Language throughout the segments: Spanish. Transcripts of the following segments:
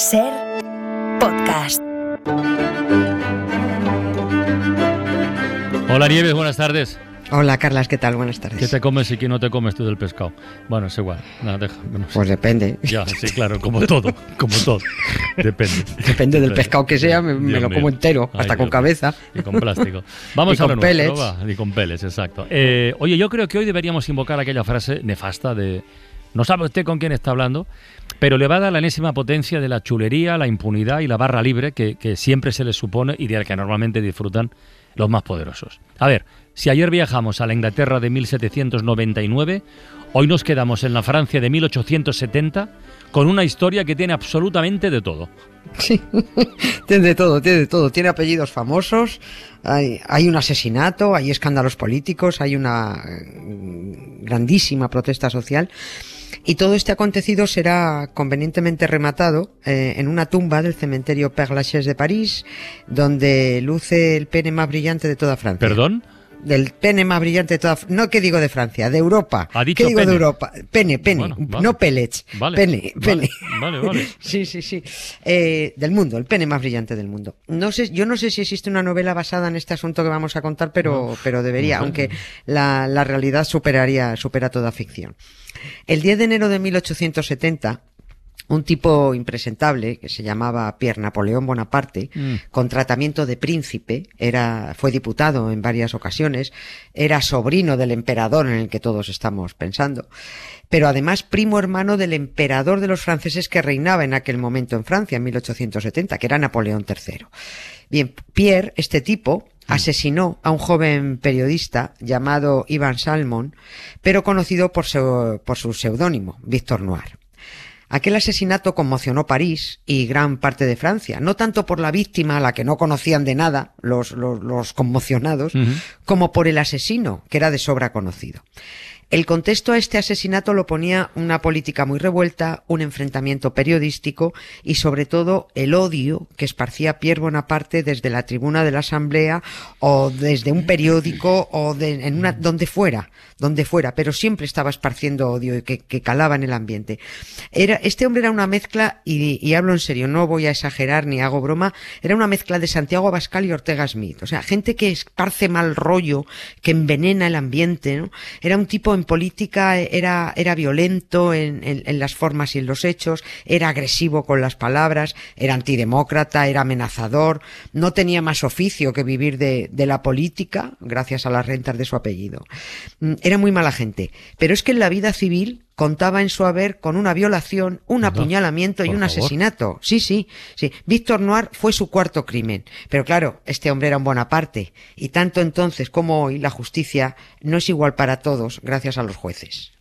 Ser podcast. Hola Nieves, buenas tardes. Hola Carlas, ¿qué tal? Buenas tardes. ¿Qué te comes y qué no te comes tú del pescado? Bueno, es igual. Deja. no sé. Pues depende. Ya, sí, claro, como todo, como todo. Depende. Depende del pescado que sea, me, lo como entero, Ay, hasta con Dios. cabeza. Y con plástico. Vamos Y a con nuestro, pellets. va, Y con pellets, exacto. Eh, oye, yo creo que hoy deberíamos invocar aquella frase nefasta de no sabe usted con quién está hablando, pero le va a dar la enésima potencia de la chulería, la impunidad y la barra libre que, siempre se les supone y de la que normalmente disfrutan los más poderosos. A ver, si ayer viajamos a la Inglaterra de 1799, hoy nos quedamos en la Francia de 1870 con una historia que tiene absolutamente de todo. Sí, tiene de todo, tiene de todo. Tiene apellidos famosos, hay, un asesinato, hay escándalos políticos, hay una eh, grandísima protesta social. Y todo este acontecido será convenientemente rematado eh, en una tumba del cementerio Père Lachaise de París, donde luce el pene más brillante de toda Francia. ¿Perdón? Del pene más brillante de toda No, ¿qué digo de Francia? De Europa. Ha dicho ¿Qué digo pene. de Europa? Pene, pene. Bueno, vale. No pellets. Vale, Pene, vale, pene. vale, vale. Sí, sí, sí. Eh, del mundo, el pene más brillante del mundo. No sé, yo no sé si existe una novela basada en este asunto que vamos a contar, pero, pero debería, no sé. aunque la, la realidad superaría, supera toda ficción. El 10 de enero de 1870, un tipo impresentable que se llamaba Pierre Napoleón Bonaparte, Mm. con tratamiento de príncipe, era, fue diputado en varias ocasiones, era sobrino del emperador en el que todos estamos pensando, pero además primo hermano del emperador de los franceses que reinaba en aquel momento en Francia, en 1870, que era Napoleón III. Bien, Pierre, este tipo, asesinó a un joven periodista llamado Ivan Salmon, pero conocido por su, por su seudónimo, Víctor Noir. Aquel asesinato conmocionó París y gran parte de Francia, no tanto por la víctima a la que no conocían de nada los, los, los conmocionados, como por el asesino, que era de sobra conocido. El contexto a este asesinato lo ponía una política muy revuelta, un enfrentamiento periodístico y sobre todo el odio que esparcía Pierre Bonaparte desde la tribuna de la Asamblea o desde un periódico o de, en una, donde fuera, donde fuera, pero siempre estaba esparciendo odio y que, calaba en el ambiente. Este hombre era una mezcla, y, y hablo en serio, no voy a exagerar ni hago broma, era una mezcla de Santiago Abascal y Ortega Smith. O sea, gente que esparce mal rollo, que envenena el ambiente, ¿no? Era un tipo en política, era, era violento en, en- en las formas y en los hechos, era agresivo con las palabras, era antidemócrata, era amenazador, no tenía más oficio que vivir de, de la política, gracias a las rentas de su apellido. Mm, Era muy mala gente. Pero es que en la vida civil contaba en su haber con una violación, un apuñalamiento y un favor. asesinato. Sí, sí, sí. Víctor Noir fue su cuarto crimen. Pero claro, este hombre era un Bonaparte. Y tanto entonces como hoy la justicia no es igual para todos gracias a los jueces.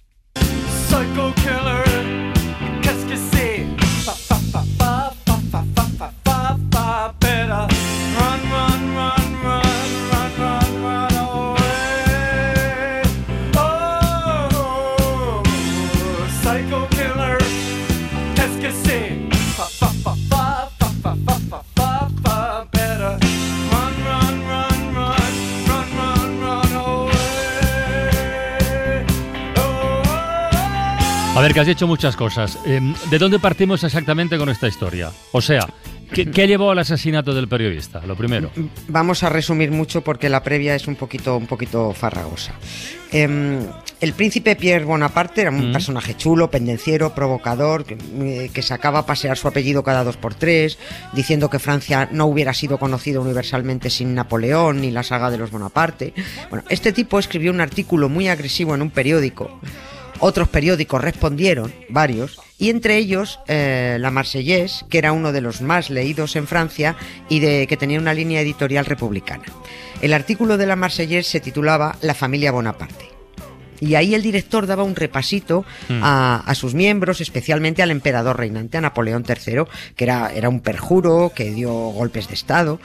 Psycho A ver, que has hecho muchas cosas. Eh, ¿De dónde partimos exactamente con esta historia? O sea, ¿qué, qué llevó al asesinato del periodista? Lo primero. Vamos a resumir mucho porque la previa es un poquito, un poquito farragosa. Em, el príncipe Pierre Bonaparte era un Mm. personaje chulo, pendenciero, provocador, que, eh, que sacaba a pasear su apellido cada dos por tres, diciendo que Francia no hubiera sido conocida universalmente sin Napoleón ni la saga de los Bonaparte. Bueno, este tipo escribió un artículo muy agresivo en un periódico. Otros periódicos respondieron, varios, y entre ellos eh, La Marseillaise, que era uno de los más leídos en Francia y de, que tenía una línea editorial republicana. El artículo de La Marseillaise se titulaba La familia Bonaparte. Y ahí el director daba un repasito a, a sus miembros, especialmente al emperador reinante, a Napoleón III, que era, era un perjuro, que dio golpes de Estado.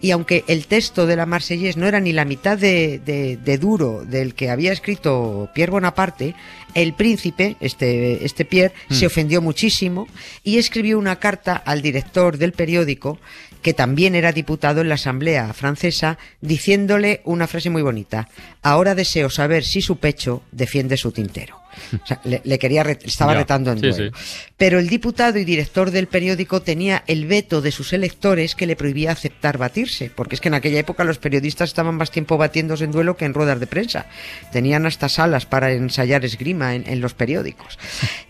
Y aunque el texto de la Marseillaise no era ni la mitad de, de- de duro del que había escrito Pierre Bonaparte, el príncipe, este, este Pierre, se ofendió muchísimo y escribió una carta al director del periódico que también era diputado en la Asamblea francesa, diciéndole una frase muy bonita. Ahora deseo saber si su pecho defiende su tintero. O sea, le, le quería re- estaba Ya, retando en sí, duelo. sí. Pero el diputado y director del periódico tenía el veto de sus electores que le prohibía aceptar batirse, porque es que en aquella época los periodistas estaban más tiempo batiéndose en duelo que en ruedas de prensa. Tenían hasta salas para ensayar esgrima en, en los periódicos.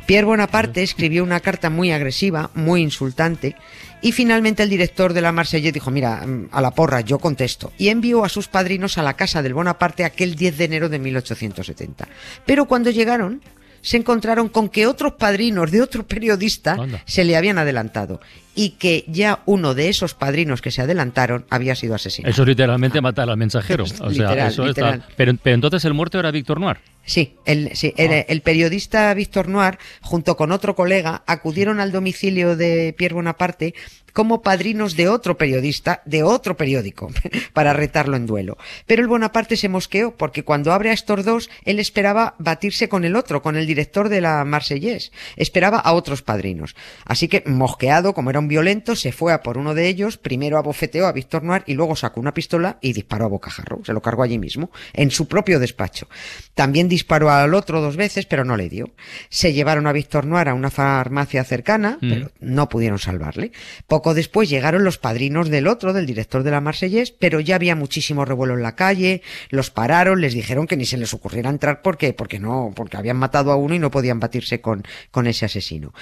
Pierre Bonaparte escribió una carta muy agresiva, muy insultante, y finalmente el director de la Marsella dijo, mira, mm, a la porra, yo contesto. Y envió a sus padrinos a la casa del Bonaparte aquel 10 de enero de 1870. Pero cuando llegaron, se encontraron con que otros padrinos de otro periodista Anda. se le habían adelantado y que ya uno de esos padrinos que se adelantaron había sido asesinado. Eso es literalmente matar al mensajero. O sea, eso está-. Pero, pero entonces el muerto era Víctor Noir. Sí, el, sí, Ah. el, el periodista Víctor Noir, junto con otro colega, acudieron al domicilio de Pierre Bonaparte como padrinos de otro periodista, de otro periódico, para retarlo en duelo. Pero el Bonaparte se mosqueó, porque cuando abre a estos dos, él esperaba batirse con el otro, con el director de la Marsellés. Esperaba a otros padrinos. Así que, mosqueado, como era un violento, se fue a por uno de ellos, primero abofeteó a Víctor Noir y luego sacó una pistola y disparó a bocajarro. Se lo cargó allí mismo, en su propio despacho. También disparó al otro dos veces, pero no le dio. Se llevaron a Víctor Noir a una farmacia cercana, Mm. pero no pudieron salvarle. Poco después llegaron los padrinos del otro, del director de la Marsellés, pero ya había muchísimo revuelo en la calle, los pararon, les dijeron que ni se les ocurriera entrar porque, porque no, porque habían matado a uno y no podían batirse con, con ese asesino.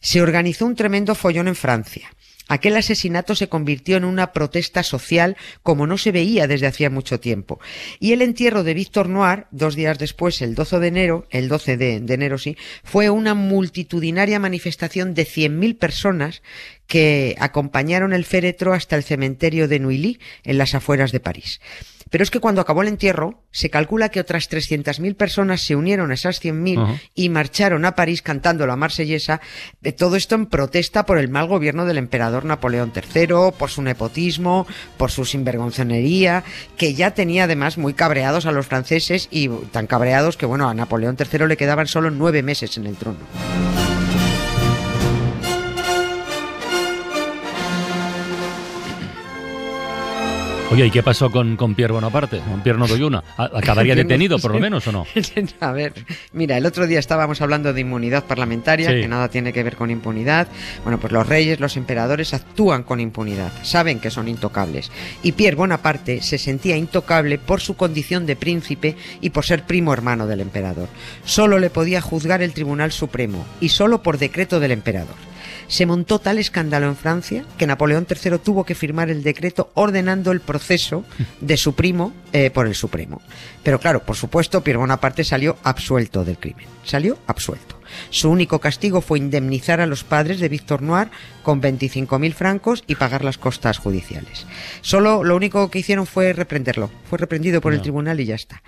Se organizó un tremendo follón en Francia. Aquel asesinato se convirtió en una protesta social como no se veía desde hacía mucho tiempo. Y el entierro de Víctor Noir, dos días después, el 12 de enero, el 12 de, de enero sí, fue una multitudinaria manifestación de 100.000 personas que acompañaron el féretro hasta el cementerio de Neuilly, en las afueras de París. Pero es que cuando acabó el entierro, se calcula que otras 300.000 personas se unieron a esas 100.000 Ajá. y marcharon a París cantando la marsellesa, de todo esto en protesta por el mal gobierno del emperador Napoleón III, por su nepotismo, por su sinvergonzonería, que ya tenía además muy cabreados a los franceses y tan cabreados que bueno, a Napoleón III le quedaban solo nueve meses en el trono. Oye, ¿y qué pasó con, con Pierre Bonaparte? Con Pierre Nodoyuna. ¿A- ¿Acabaría detenido, por lo menos, o no? A ver, mira, el otro día estábamos hablando de inmunidad parlamentaria, Sí. que nada tiene que ver con impunidad. Bueno, pues los reyes, los emperadores actúan con impunidad, saben que son intocables. Y Pierre Bonaparte se sentía intocable por su condición de príncipe y por ser primo hermano del emperador. Solo le podía juzgar el Tribunal Supremo y solo por decreto del emperador. Se montó tal escándalo en Francia que Napoleón III tuvo que firmar el decreto ordenando el proceso de su primo eh, por el Supremo. Pero claro, por supuesto, Pierre Bonaparte salió absuelto del crimen. Salió absuelto. Su único castigo fue indemnizar a los padres de Víctor Noir con 25.000 francos y pagar las costas judiciales. Solo lo único que hicieron fue reprenderlo. Fue reprendido por el tribunal y ya está.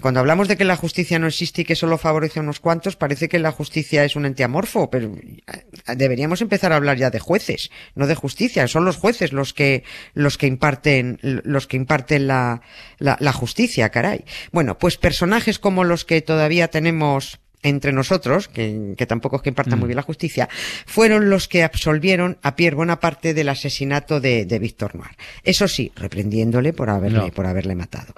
Cuando hablamos de que la justicia no existe y que solo favorece a unos cuantos, parece que la justicia es un ente amorfo, pero eh, deberíamos empezar a hablar ya de jueces, no de justicia. Son los jueces los que, los que imparten, los que imparten la, la, la justicia, caray. Bueno, pues personajes como los que todavía tenemos entre nosotros, que, que tampoco es que impartan muy bien la justicia, fueron los que absolvieron a Pierre Bonaparte del asesinato de, de Víctor Noir. Eso sí, reprendiéndole por haberle, No. por haberle matado.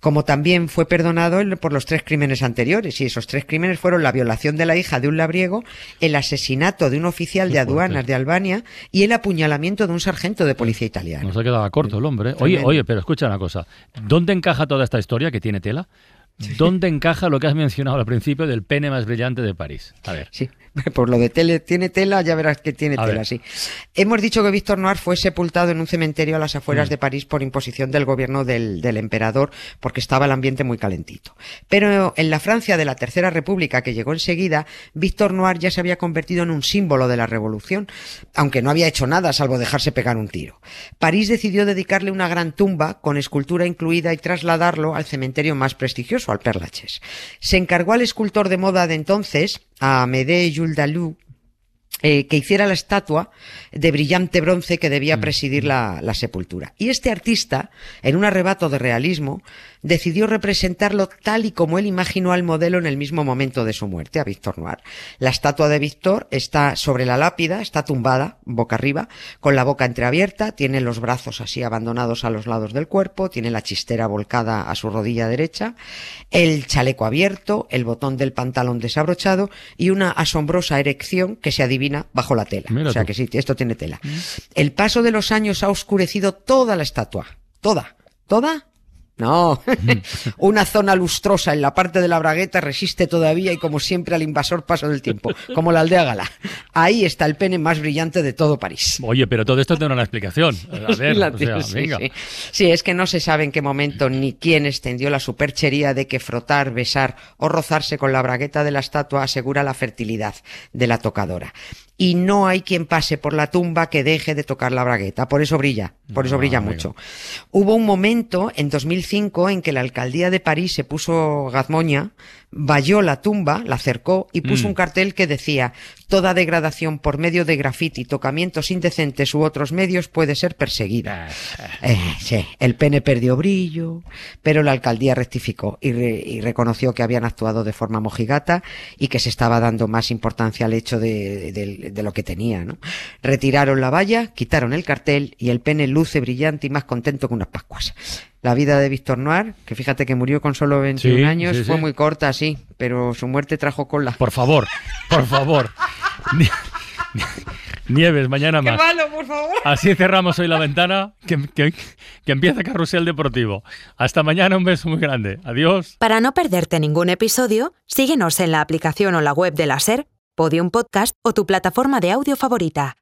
Como también fue perdonado por los tres crímenes anteriores, y esos tres crímenes fueron la violación de la hija de un labriego, el asesinato de un oficial de aduanas de Albania y el apuñalamiento de un sargento de policía italiano. Nos ha quedado corto el hombre. oye, pero escucha una cosa. ¿Dónde encaja toda esta historia que tiene tela? ¿Dónde encaja lo que has mencionado al principio del pene más brillante de París? A ver. Sí, por lo de tele, tiene tela, ya verás que tiene A tela, ver. sí. Hemos dicho que Víctor Noir fue sepultado en un cementerio a las afueras Mm. de París por imposición del gobierno del, del emperador, porque estaba el ambiente muy calentito. Pero en la Francia de la Tercera República, que llegó enseguida, Víctor Noir ya se había convertido en un símbolo de la revolución, aunque no había hecho nada salvo dejarse pegar un tiro. París decidió dedicarle una gran tumba con escultura incluida y trasladarlo al cementerio más prestigioso, al Père Lachaise. Se encargó al escultor de moda de entonces, a Amédée Jules Dalou, eh, que hiciera la estatua de brillante bronce que debía presidir la, la sepultura. Y este artista, en un arrebato de realismo, decidió representarlo tal y como él imaginó al modelo en el mismo momento de su muerte, a Víctor Noir. La estatua de Víctor está sobre la lápida, está tumbada, boca arriba, con la boca entreabierta, tiene los brazos así abandonados a los lados del cuerpo, tiene la chistera volcada a su rodilla derecha, el chaleco abierto, el botón del pantalón desabrochado y una asombrosa erección que se adivina bajo la tela. O sea que sí, esto tiene tela. El paso de los años ha oscurecido toda la estatua. Toda. ¿Toda? No, una zona lustrosa en la parte de la bragueta resiste todavía y como siempre al invasor paso del tiempo, como la aldea gala. Ahí está el pene más brillante de todo París. Oye, pero todo esto tiene una explicación. A ver, La o sea, tío, sí, venga. sí. Sí, es que no se sabe en qué momento ni quién extendió la superchería de que frotar, besar o rozarse con la bragueta de la estatua asegura la fertilidad de la tocadora. Y no hay quien pase por la tumba que deje de tocar la bragueta. Por eso brilla, por eso Ah, brilla amigo. mucho. Hubo un momento en 2005 en que la alcaldía de París se puso gazmoña, valló la tumba, la cercó y puso Mm. un cartel que decía toda degradación por medio de grafiti, tocamientos indecentes u otros medios puede ser perseguida. Eh, sí, el pene perdió brillo, pero la alcaldía rectificó y, re- y reconoció que habían actuado de forma mojigata y que se estaba dando más importancia al hecho de, de- de lo que tenía. ¿no? Retiraron la valla, quitaron el cartel y el pene luce brillante y más contento que unas pascuas. La vida de Víctor Noir, que fíjate que murió con solo 21 Sí, años, sí, fue sí. muy corta, sí, pero su muerte trajo cola. Por favor, por favor. Ni- Nieves, mañana más. malo, por favor! Así cerramos hoy la ventana, que, que, que empieza Carrusel Deportivo. Hasta mañana, un beso muy grande. Adiós. Para no perderte ningún episodio, síguenos en la aplicación o la web de la SER, Podium Podcast o tu plataforma de audio favorita.